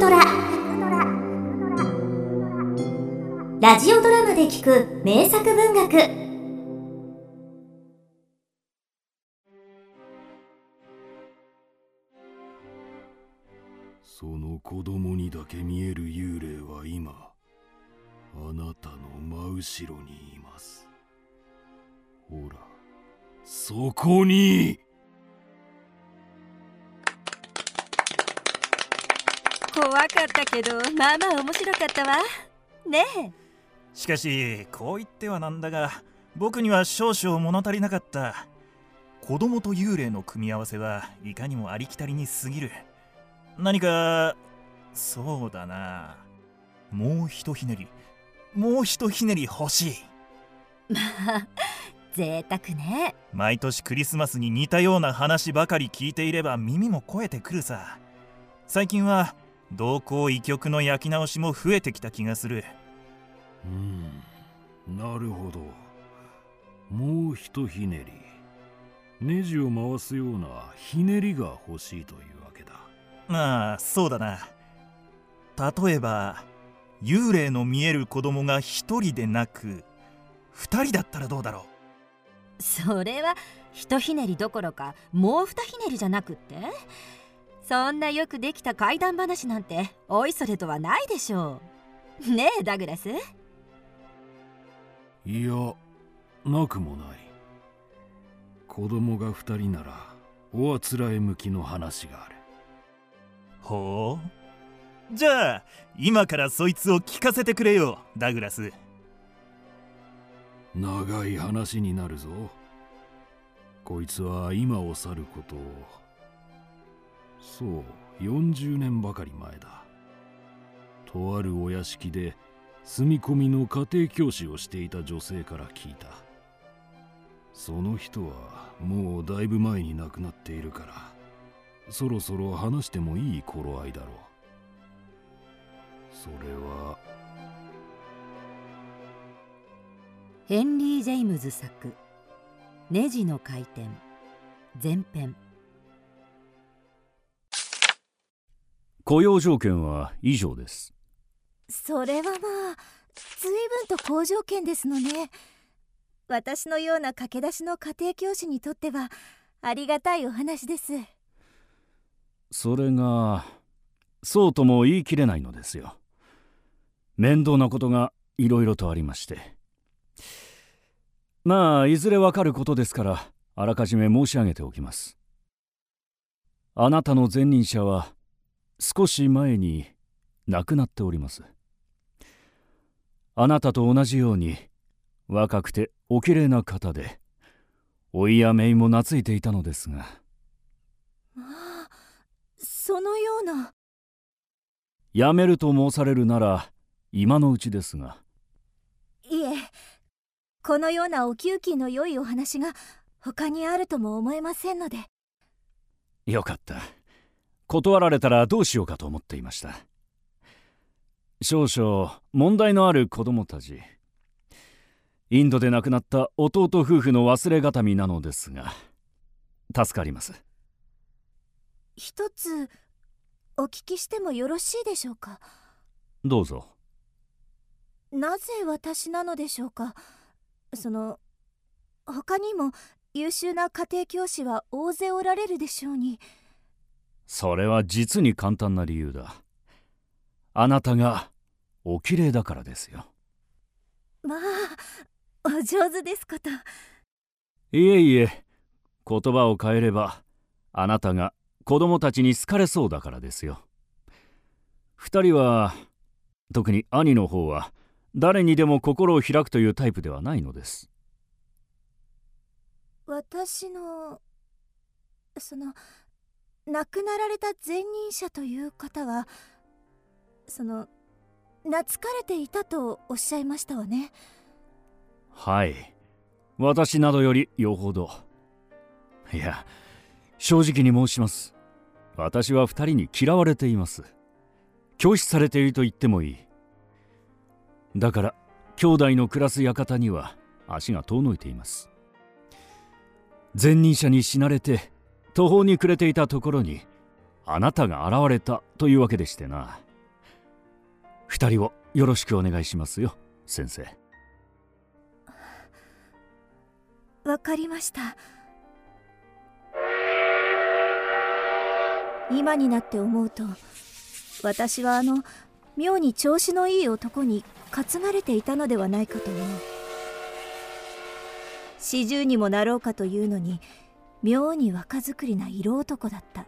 くドラ」ラジオドラマで聞く名作文学。その子供にだけ見える幽霊は今あなたの真後ろにいます。ほらそこに！怖かったけどまあまあ面白かったわ。ねえ。しかしこう言ってはなんだが僕には少々物足りなかった。子供と幽霊の組み合わせはいかにもありきたりに過ぎる。何かそうだな。もうひとひねり。もうひとひねり欲しい。まあ贅沢ね。毎年クリスマスに似たような話ばかり聞いていれば耳も肥えてくるさ。最近は同行異曲の焼き直しも増えてきた気がする。うん。なるほど。もうひとひねり。ネジを回すようなひねりが欲しいというわけだ。まあそうだな。例えば幽霊の見える子供が一人でなく二人だったらどうだろう？それはひとひねりどころかもう二ひねりじゃなくって？そんなよくできた怪談話なんておいそれとはないでしょう。ねえダグラス。いやなくもない。子供が二人ならおあつらえ向きの話がある。ほう。じゃあ今からそいつを聞かせてくれよダグラス。長い話になるぞ。こいつは今を去ることをそう40年ばかり前だ。とあるお屋敷で住み込みの家庭教師をしていた女性から聞いた。その人はもうだいぶ前に亡くなっているからそろそろ話してもいい頃合いだろう。それはヘンリー・ジェイムズ作「ネジの回転」前編。雇用条件は以上です。それはまあ随分と好条件ですのね。私のような駆け出しの家庭教師にとってはありがたいお話です。それがそうとも言い切れないのですよ。面倒なことがいろいろとありまして。まあいずれわかることですからあらかじめ申し上げておきます。あなたの前任者は少し前に亡くなっております。あなたと同じように若くておきれいな方で老いや姪も懐いていたのですが。まあそのような。辞めると申されるなら今のうちですが。いえこのようなお給金の良いお話が他にあるとも思えませんので。よかった断られたらどうしようかと思っていました。少々問題のある子供たち。インドで亡くなった弟夫婦の忘れがたみなのですが助かります。一つお聞きしてもよろしいでしょうか？どうぞ。なぜ私なのでしょうか？その他にも優秀な家庭教師は大勢おられるでしょうにそれは実に簡単な理由だ。あなたがおきれいだからですよ。まあお上手ですこと。いえいえ言葉を変えればあなたが子供たちに好かれそうだからですよ。二人は特に兄の方は誰にでも心を開くというタイプではないのです。私のその亡くなられた前任者という方はその懐かれていたとおっしゃいましたわね。はい。私などよりよほど。いや正直に申します。私は二人に嫌われています。拒否されていると言ってもいい。だから兄弟の暮らす館には足が遠のいています。前任者に死なれて途方に暮れていたところにあなたが現れたというわけでしてな。二人をよろしくお願いしますよ先生。わかりました。今になって思うと私はあの妙に調子のいい男に担がれていたのではないかと思う。四十にもなろうかというのに妙に若作りな色男だった。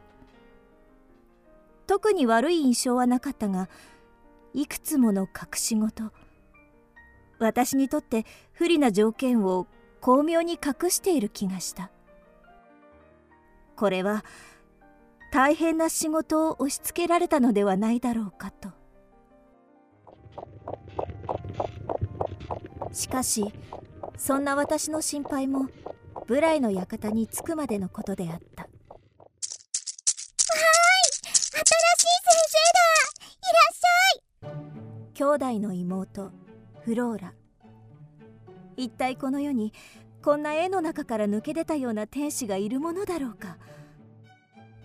特に悪い印象はなかったがいくつもの隠し事。私にとって不利な条件を巧妙に隠している気がした。これは大変な仕事を押し付けられたのではないだろうかと。しかしそんな私の心配もブライの館に着くまでのことであった。新しい先生だ。いらっしゃい。兄弟の妹フローラ。一体この世にこんな絵の中から抜け出たような天使がいるものだろうか。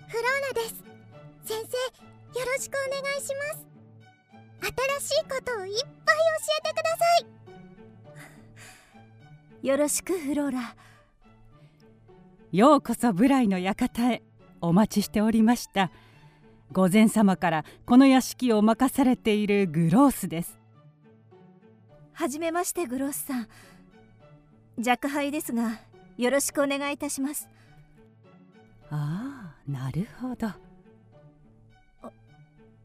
フローラです。先生よろしくお願いします。新しいことをいっぱい教えてください。よろしくフローラようこそブライの館へお待ちしておりました。御前様からこの屋敷を任されているグロースです。はじめましてグロースさん。若輩ですがよろしくお願いいたします。ああなるほど。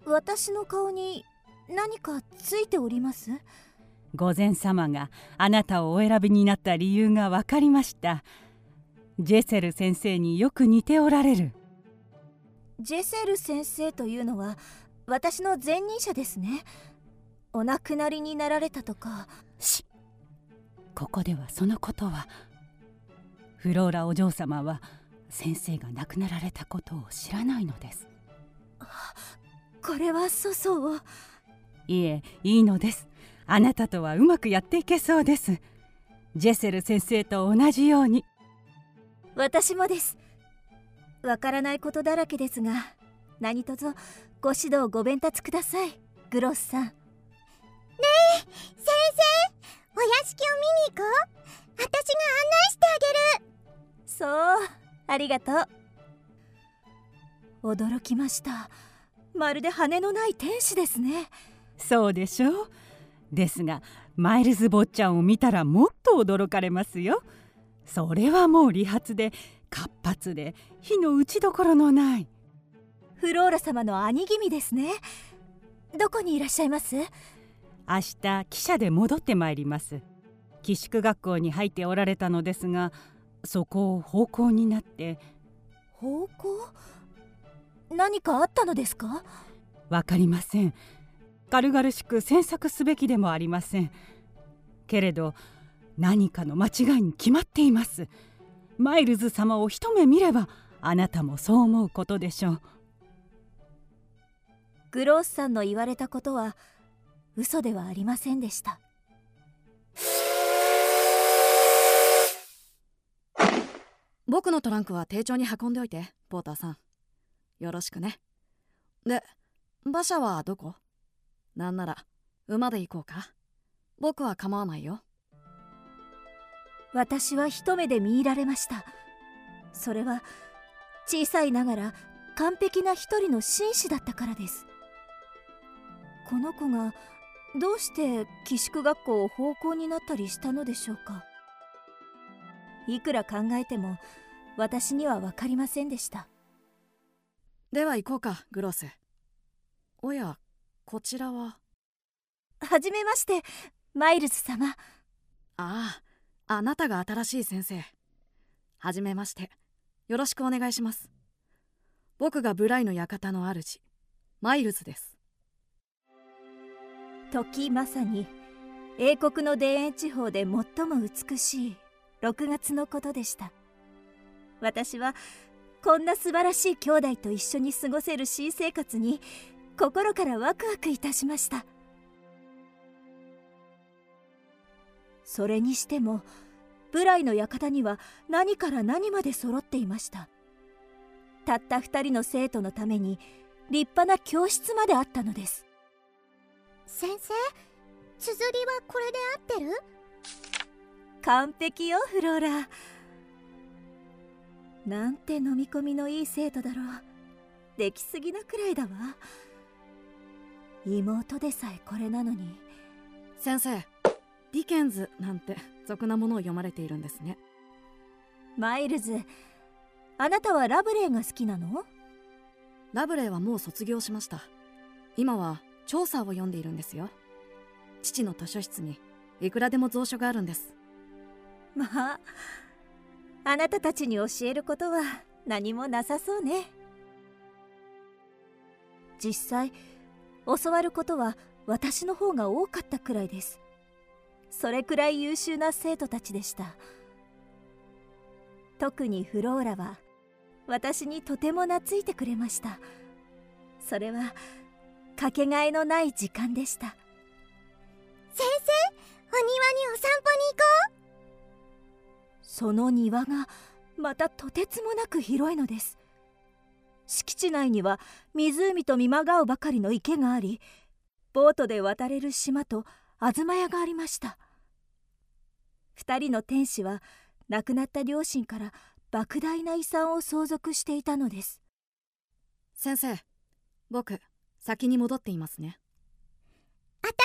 私の顔に何かついております？御前様があなたをお選びになった理由が分かりましたジェセル先生によく似ておられる。ジェセル先生というのは私の前任者ですね。お亡くなりになられたとか。しここではそのことは。フローラお嬢様は先生が亡くなられたことを知らないのです。これは粗相を。いえいいのです。あなたとはうまくやっていけそうです。ジェセル先生と同じように私もです。わからないことだらけですが何卒ご指導ご鞭達くださいグロスさんねえ先生。お屋敷を見に行こう。私が案内してあげる。そうありがとう。驚きました。まるで羽のない天使ですね。そうでしょう。ですがマイルズ坊ちゃんを見たらもっと驚かれますよそれはもう理髪で活発で火の打ちどころのない。フローラ様の兄君ですね。どこにいらっしゃいます？明日汽車で戻ってまいります。寄宿学校に入っておられたのですがそこを奉公になって。奉公？何かあったのですか？わかりません。軽々しく詮索すべきでもありません。けれど何かの間違いに決まっています。マイルズ様を一目見ればあなたもそう思うことでしょう。グロースさんの言われたことは嘘ではありませんでした。僕のトランクは丁重に運んでおいてポーターさん。よろしくね。で馬車はどこ？なんなら馬で行こうか？僕は構わないよ私は一目で見入られました。それは小さいながら完璧な一人の紳士だったからです。この子がどうして寄宿学校を奉公になったりしたのでしょうか。いくら考えても私には分かりませんでした。では行こうかグロース。おやこちらは？はじめましてマイルズ様。あああなたが新しい先生。はじめまして。よろしくお願いします。僕がブライの館の主マイルズです。時まさに英国の田園地方で最も美しい6月のことでした。私はこんな素晴らしい兄弟と一緒に過ごせる新生活に心からワクワクいたしました。それにしてもブライの館には何から何まで揃っていました。たった2人の生徒のために立派な教室まであったのです。先生綴りはこれで合ってる？完璧よフローラ。なんて飲み込みのいい生徒だろう。できすぎなくらいだわ。妹でさえこれなのに。先生ディケンズなんて俗なものを読まれているんですね。マイルズあなたはラブレーが好きなの？ラブレーはもう卒業しました。今はチョーサーを読んでいるんですよ。父の図書室にいくらでも蔵書があるんです。まああなたたちに教えることは何もなさそうね。実際教わることは私の方が多かったくらいですそれくらい優秀な生徒たちでした。特にフローラは私にとても懐いてくれました。それはかけがえのない時間でした。先生お庭にお散歩に行こう。その庭がまたとてつもなく広いのです。敷地内には湖と見まがうばかりの池がありボートで渡れる島と東屋がありました。2人の天使は亡くなった両親から莫大な遺産を相続していたのです。先生僕先に戻っていますね。私はも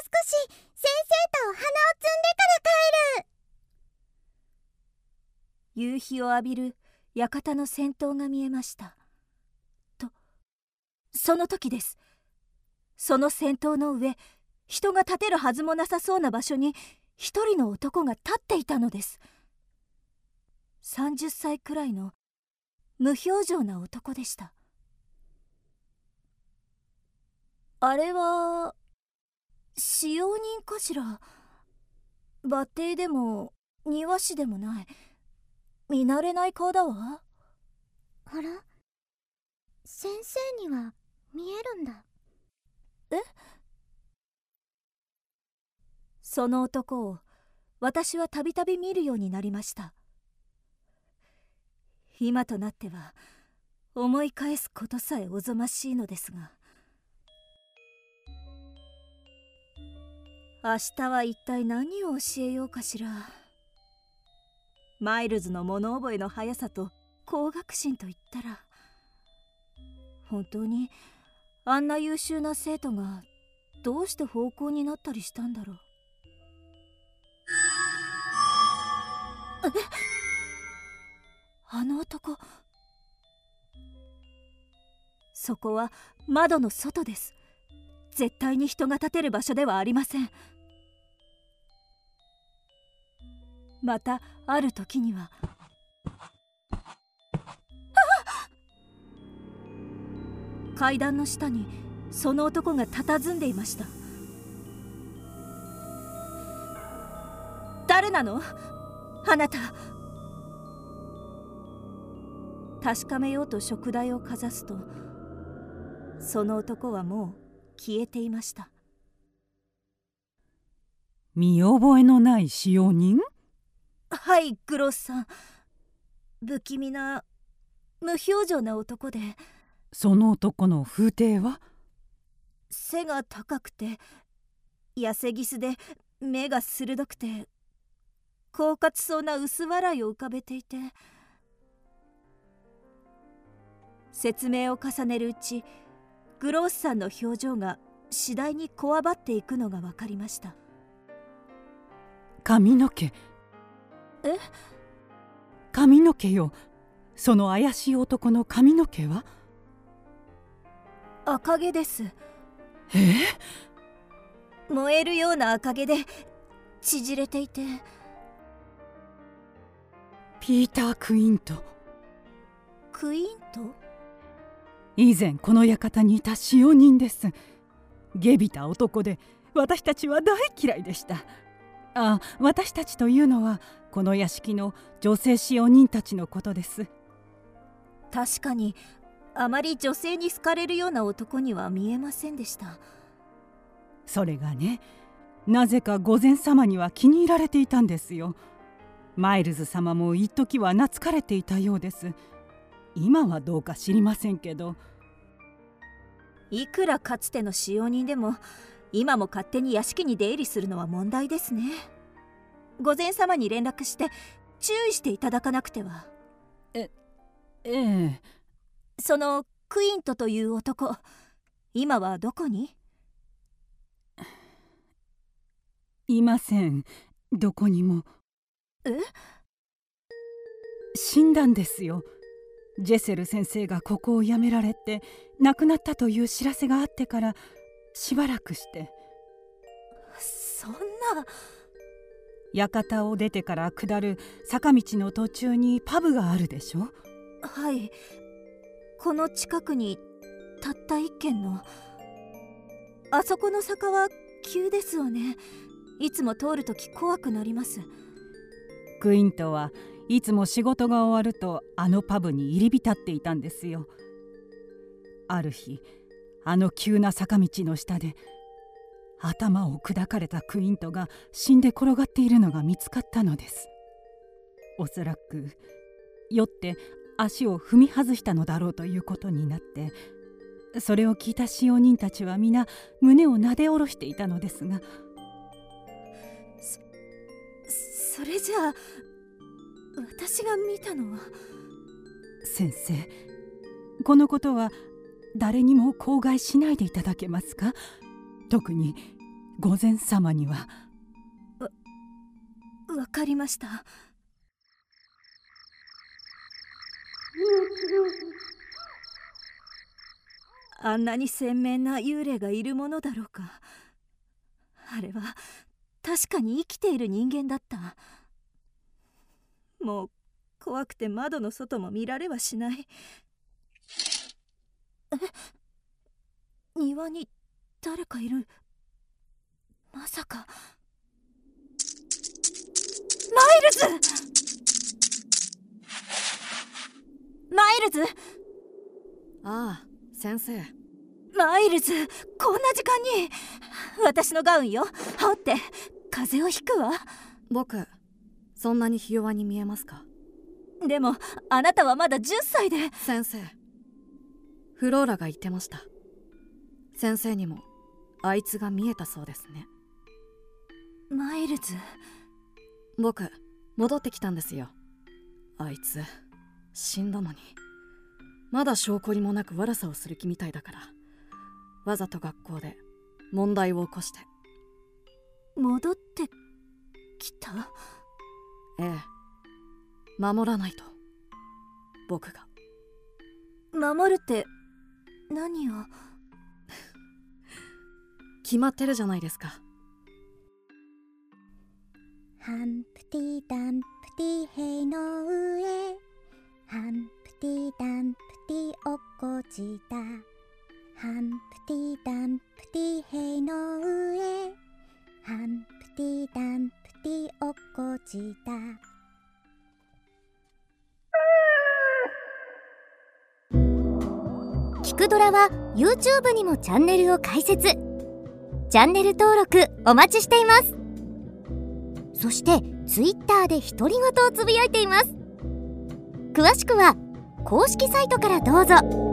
う少し先生とお花を摘んでから帰る。夕日を浴びる館の先頭が見えました。とその時です。その先頭の上人が立てるはずもなさそうな場所に一人の男が立っていたのです。30歳くらいの無表情な男でした。あれは使用人かしら？バッテイでも庭師でもない。見慣れない顔だわ。あら？先生には見えるんだ。え？その男を私はたびたび見るようになりました。今となっては思い返すことさえおぞましいのですが。明日は一体何を教えようかしら。マイルズの物覚えの速さと高学心といったら。本当にあんな優秀な生徒がどうして奉公になったりしたんだろう。あの男。そこは窓の外です。絶対に人が立てる場所ではありません。またある時には。階段の下にその男が佇んでいました。誰なの？あなた。確かめようと食台をかざすとその男はもう消えていました。見覚えのない使用人？はいグロスさん。不気味な無表情な男で。その男の風景は？背が高くて痩せぎすで目が鋭くて狡猾そうな薄笑いを浮かべていて説明を重ねるうちグロースさんの表情が次第にこわばっていくのが分かりました。髪の毛。え？髪の毛よ。その怪しい男の髪の毛は？赤毛です。え？燃えるような赤毛で縮れていてピーター・クイント。クイント？以前この館にいた使用人です。下びた男で私たちは大嫌いでした。あ私たちというのはこの屋敷の女性使用人たちのことです。確かにあまり女性に好かれるような男には見えませんでした。それがねなぜか御前様には気に入られていたんですよマイルズ様も一時は懐かれていたようです。今はどうか知りませんけど。いくらかつての使用人でも今も勝手に屋敷に出入りするのは問題ですね。御前様に連絡して注意していただかなくては。ええそのクイントという男今はどこに？いません。どこにもえ？死んだんですよ。ジェセル先生がここを辞められて亡くなったという知らせがあってからしばらくして。そんな。館を出てから下る坂道の途中にパブがあるでしょ？はい。この近くにたった一軒の。あそこの坂は急ですわね。いつも通るとき怖くなりますクイントはいつも仕事が終わるとあのパブに入り浸っていたんですよ。ある日あの急な坂道の下で頭を砕かれたクイントが死んで転がっているのが見つかったのです。おそらく酔って足を踏み外したのだろうということになってそれを聞いた使用人たちは皆胸をなで下ろしていたのですがそれじゃあ私が見たのは先生このことは誰にも口外しないでいただけますか？特に御前様には。わわかりました。あんなに鮮明な幽霊がいるものだろうか。あれは確かに生きている人間だった。もう怖くて窓の外も見られはしない。え？庭に誰かいる。まさか。マイルズ！マイルズ！ああ先生マイルズこんな時間に。私のガウンよ。羽織って。風邪をひくわ。僕そんなにひ弱に見えますか？でもあなたはまだ10歳で。先生フローラが言ってました。先生にもあいつが見えたそうですね。マイルズ。僕戻ってきたんですよ。あいつ死んだのに。まだ証拠にもなく悪さをする気みたいだからわざと学校で問題を起こして。戻ってきた？ええ。守らないと。僕が。守るって何を？決まってるじゃないですか。ハンプティダンプティ塀の上。ハンプティダンプティ落っこちたハンプティダンプティ塀の上。ハンプティダンプティ落っこちた。キクドラは YouTube にもチャンネルを開設。チャンネル登録お待ちしています。そして Twitter で独り言をつぶやいています。詳しくは公式サイトからどうぞ。